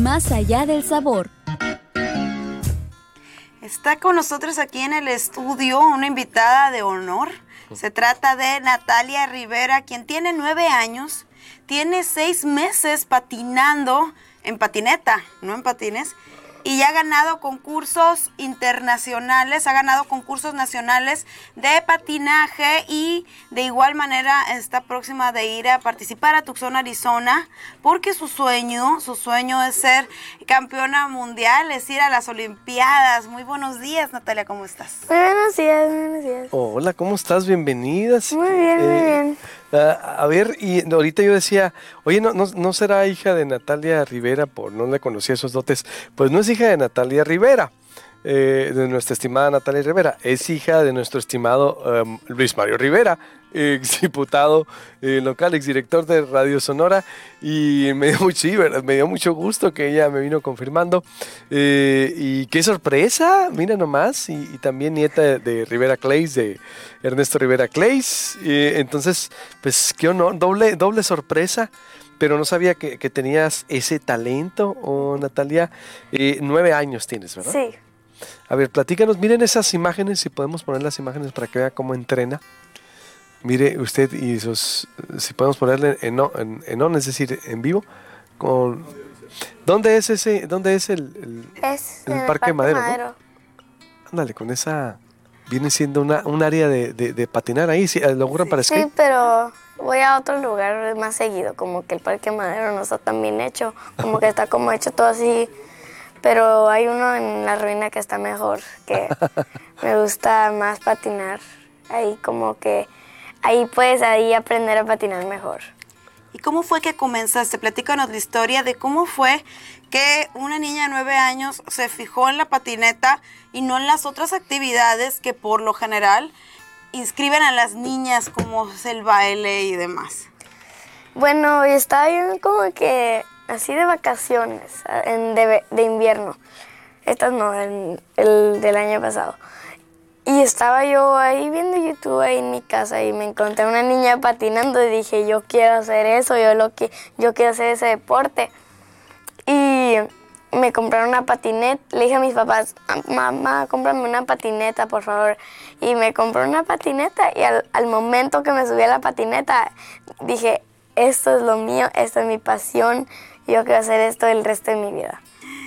Más allá del sabor. Está con nosotros aquí en el estudio una invitada de honor. Se trata de Natalia Rivera, quien tiene nueve años, tiene seis meses patinando en patineta, no en patines, y ya ha ganado concursos internacionales, ha ganado concursos nacionales de patinaje y de igual manera está próxima de ir a participar a Tucson, Arizona, porque su sueño, su sueño es ser campeona mundial, es ir a las Olimpiadas. Muy buenos días, Natalia, ¿cómo estás? Muy buenos días, muy buenos días. Hola, ¿cómo estás? Bienvenidas. Muy bien, muy Eh, bien. Ah, a ver, y ahorita yo decía, oye, ¿no, no, no será hija de Natalia Rivera? Por no le conocía esos dotes. Pues no es hija de Natalia Rivera, eh, de nuestra estimada Natalia Rivera. Es hija de nuestro estimado em, Luis Mario Rivera, exdiputado eh, local, exdirector de Radio Sonora. Y me dio, mucho, me dio mucho gusto que ella me vino confirmando. Eh, y qué sorpresa, mira nomás. Y, también nieta de, Rivera Clays, de Ernesto Rivera Clays. Eh, entonces, pues qué honor, doble, doble sorpresa. Pero no sabía que, que tenías ese talento, oh, Natalia. Eh, nueve años tienes, ¿verdad? Sí. A ver, platícanos, miren esas imágenes, si podemos poner las imágenes para que vea cómo entrena. Mire usted y esos, si podemos ponerle en, on- en, en on, es decir, en vivo. Con, ¿Dónde es ese, dónde es el, el- Es El Parque Madero, ¿no? ándale, con esa, viene siendo una, un área de, de- de patinar ahí, ¿sí? ¿lo ocurre para Sí, skate? pero voy a otro lugar más seguido, como que el Parque Madero no está tan bien hecho, como que está como hecho todo así, pero hay uno en la ruina que está mejor, que me gusta más patinar, ahí como que ahí puedes ahí aprender a patinar mejor. ¿Y cómo fue que comenzaste? Platícanos la historia de cómo fue que una niña de nueve años se fijó en la patineta y no en las otras actividades que por lo general inscriben a las niñas como es el baile y demás. Bueno, estaba yo como que así de vacaciones, en, de, de invierno. Estas no, el, el del año pasado. Y estaba yo ahí viendo YouTube ahí en mi casa y me encontré una niña patinando y dije, yo quiero hacer eso, yo, lo que, yo quiero hacer ese deporte. Y me compraron una patineta. Le dije a mis papás, mamá, cómprame una patineta, por favor. Y me compró una patineta y al, al momento que me subí a la patineta, dije, esto es lo mío, esta es mi pasión, yo quiero hacer esto el resto de mi vida.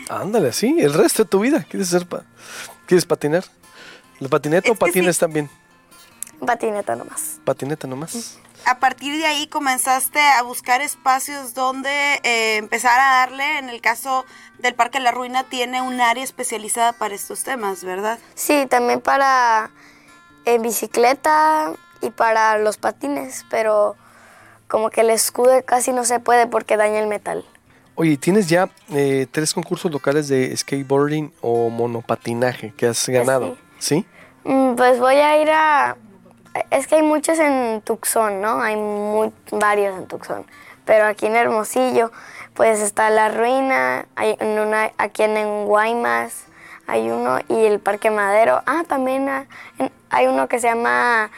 Ándale, sí, el resto de tu vida. ¿Quieres, ser pa- ¿Quieres patinar? ¿La patineta o sí. patines también? Patineta nomás. Patineta nomás. A partir de ahí comenzaste a buscar espacios donde eh, empezar a darle, en el caso del Parque La Ruina, tiene un área especializada para estos temas, ¿verdad? Sí, también para en bicicleta y para los patines, pero como que el escudo casi no se puede porque daña el metal. Oye, tienes ya eh, tres concursos locales de skateboarding o monopatinaje que has ganado, ¿sí? Mm, Pues voy a ir a... Es que hay muchos en Tucson, ¿no? Hay muy, varios en Tucson. Pero aquí en Hermosillo, pues está La Ruina, hay en una, aquí en, Guaymas, hay uno, y el Parque Madero. Ah, también hay uno que se llama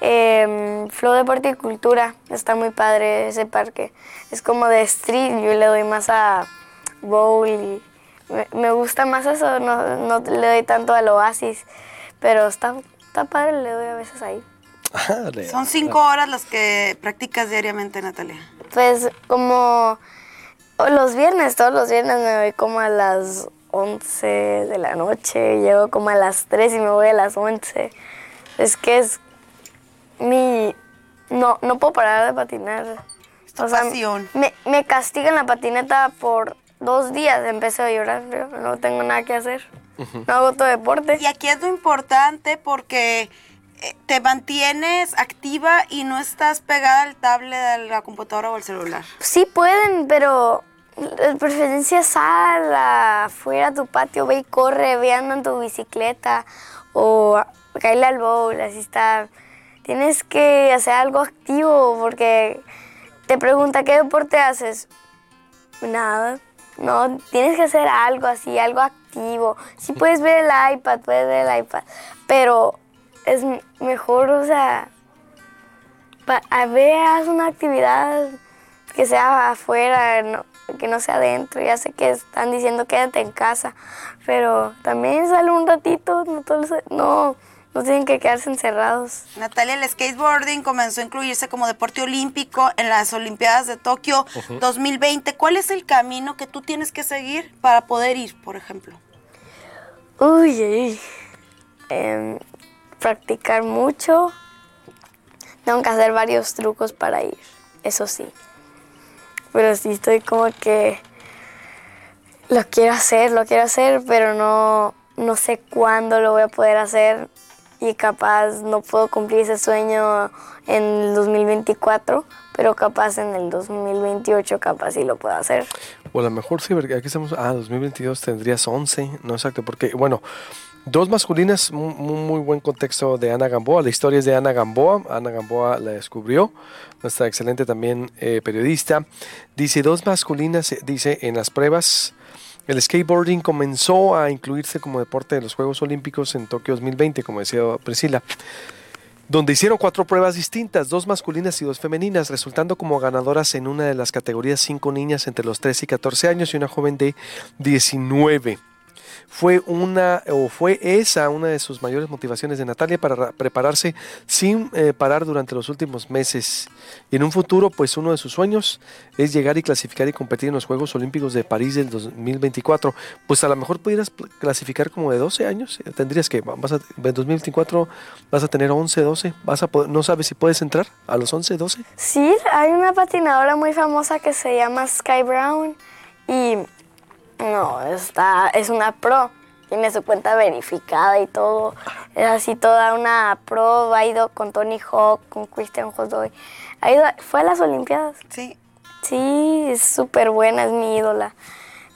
eh, Flow Deporte y Cultura. Está muy padre ese parque. Es como de street, yo le doy más a bowl y me, me gusta más eso, no, no le doy tanto al oasis, pero está, está padre, le doy a veces ahí. Ah, Son cinco horas las que practicas diariamente, Natalia. Pues como los viernes, todos los viernes me voy como a las 11 de la noche, llego como a las 3 y me voy a las 11. Es que es mi... No, no puedo parar de patinar. tu pasión. Me, me castigan la patineta por dos días, empecé a llorar, yo no tengo nada que hacer. No hago todo deporte. Y aquí es lo importante porque eh, te mantienes activa y no estás pegada al tablet, a la computadora o al celular. Sí pueden, pero de preferencia sal afuera a tu patio, ve y corre, ve anda en tu bicicleta o caile al bowl, así está. Tienes que hacer algo activo porque te pregunta qué deporte haces. Nada, no, tienes que hacer algo así, algo activo. Sí puedes ver el iPad, puedes ver el iPad, pero es mejor, o sea, a ver, haz una actividad que sea afuera, no, que no sea adentro. Ya sé que están diciendo quédate en casa, pero también sale un ratito, no, todos- no, no tienen que quedarse encerrados. Natalia, el skateboarding comenzó a incluirse como deporte olímpico en las Olimpiadas de Tokio 2020. ¿Cuál es el camino que tú tienes que seguir para poder ir, por ejemplo? Uy, uy. Em, practicar mucho. Tengo que hacer varios trucos para ir, eso sí. Pero sí estoy como que lo quiero hacer, lo quiero hacer, pero no, no sé cuándo lo voy a poder hacer y capaz no puedo cumplir ese sueño en el 2024, pero capaz en el 2028 capaz sí lo puedo hacer. O a lo mejor sí, aquí estamos, ah, 2022 tendrías 11, no exacto, porque, bueno, dos masculinas, muy, muy buen contexto de Ana Gamboa, la historia es de Ana Gamboa, Ana Gamboa la descubrió, nuestra excelente también eh, periodista, dice, dos masculinas, eh, dice, en las pruebas, el skateboarding comenzó a incluirse como deporte de los Juegos Olímpicos en Tokio 2020, como decía Priscila donde hicieron cuatro pruebas distintas, dos masculinas y dos femeninas, resultando como ganadoras en una de las categorías cinco niñas entre los 13 y 14 años y una joven de 19. Fue una o fue esa una de sus mayores motivaciones de Natalia para ra- prepararse sin eh, parar durante los últimos meses. Y en un futuro, pues uno de sus sueños es llegar y clasificar y competir en los Juegos Olímpicos de París del 2024. Pues a lo mejor pudieras clasificar como de 12 años. eh, Tendrías que, vas a, en 2024 vas a tener 11, 12. Vas a poder- no sabes si puedes entrar a los 11, 12. Sí, hay una patinadora muy famosa que se llama Sky Brown y no, está, es una pro, tiene su cuenta verificada y todo, es así toda una pro, ha ido con Tony Hawk, con Christian Jodoy, ha ido, fue a las Olimpiadas. Sí. Sí, es súper buena, es mi ídola,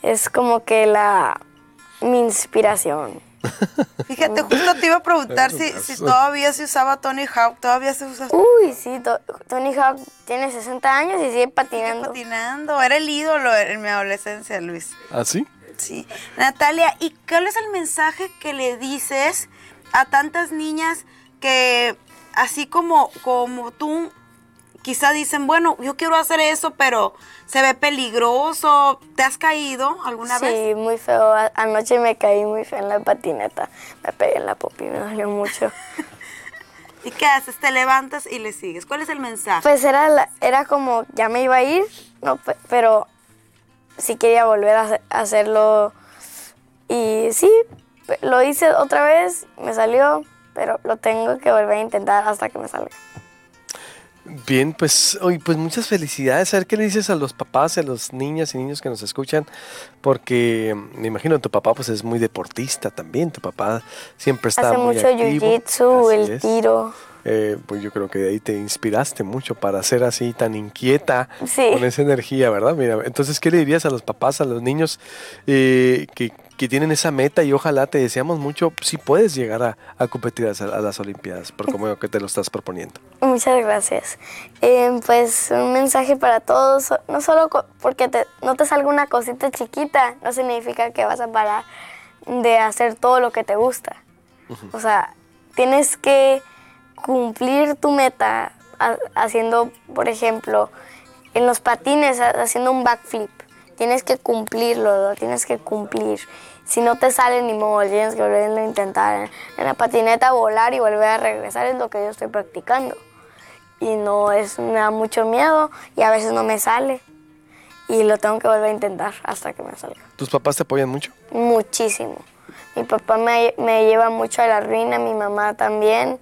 es como que la, mi inspiración. Fíjate, justo te iba a preguntar si, si todavía se usaba Tony Hawk, todavía se usa Uy, sí, To- Tony Hawk tiene 60 años y sigue patinando. patinando. Era el ídolo en mi adolescencia, Luis. ¿Así? Sí. Natalia, ¿y cuál es el mensaje que le dices a tantas niñas que, así como, como tú, quizá dicen, bueno, yo quiero hacer eso, pero se ve peligroso? ¿Te has caído alguna sí, vez? muy feo. Anoche me caí muy feo en la patineta. Me pegué en la popi, me dolió mucho. ¿Y qué haces? Te levantas y le sigues. ¿Cuál es el mensaje? Pues era, la- era como, ya me iba a ir, no, pe- pero sí quería volver a hace- a hacerlo. Y sí, lo hice otra vez, me salió, pero lo tengo que volver a intentar hasta que me salga. Bien, pues, oye, pues muchas felicidades. A ver qué le dices a los papás a los niñas y niños que nos escuchan, porque mm, me imagino tu papá pues es muy deportista también. Tu papá siempre está Hace muy mucho activo. jiu-jitsu, el es. tiro. Eh, pues yo creo que de ahí te inspiraste mucho para ser así tan inquieta Sí. con esa energía, ¿verdad? Mira, entonces, ¿qué le dirías a los papás, a los niños eh, que, que tienen esa meta y ojalá te deseamos mucho, si puedes llegar a, a competir a, a las Olimpiadas, por como que te lo estás proponiendo? Muchas gracias. Eh, pues un mensaje para todos, no solo porque te- no te salga una cosita chiquita, no significa que vas a parar de hacer todo lo que te gusta. O sea, tienes que cumplir tu meta ha- haciendo, por ejemplo, en los patines, ha- haciendo un backflip. Tienes que cumplirlo, lo tienes que cumplir. Si no te sale ni modo, tienes que volverlo a intentar. En la patineta volar y volver a regresar es lo que yo estoy practicando. Y no es, me da mucho miedo y a veces no me sale. Y lo tengo que volver a intentar hasta que me salga. ¿Tus papás te apoyan mucho? Muchísimo. Mi papá me, me lleva mucho a la ruina, mi mamá también.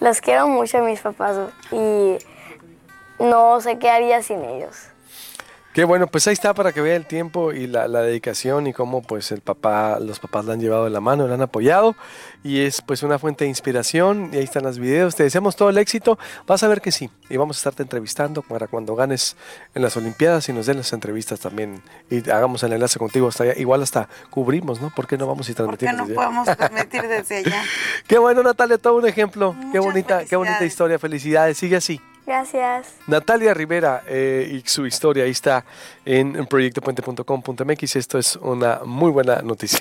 Los quiero mucho a mis papás y no sé qué haría sin ellos. Qué bueno, pues ahí está para que vea el tiempo y la, la dedicación y cómo pues el papá, los papás la han llevado de la mano, la han apoyado y es pues una fuente de inspiración y ahí están los videos. Te deseamos todo el éxito, vas a ver que sí y vamos a estarte entrevistando para cuando ganes en las Olimpiadas y nos den las entrevistas también y hagamos el enlace contigo hasta allá. Igual hasta cubrimos, ¿no? ¿Por qué no vamos y ¿Por qué transmitimos? no podemos transmitir desde allá? Qué bueno Natalia, todo un ejemplo. qué bonita, qué bonita historia, felicidades, sigue así. Gracias. Natalia Rivera eh, y su historia ahí está en proyectopuente.com.mx. Esto es una muy buena noticia.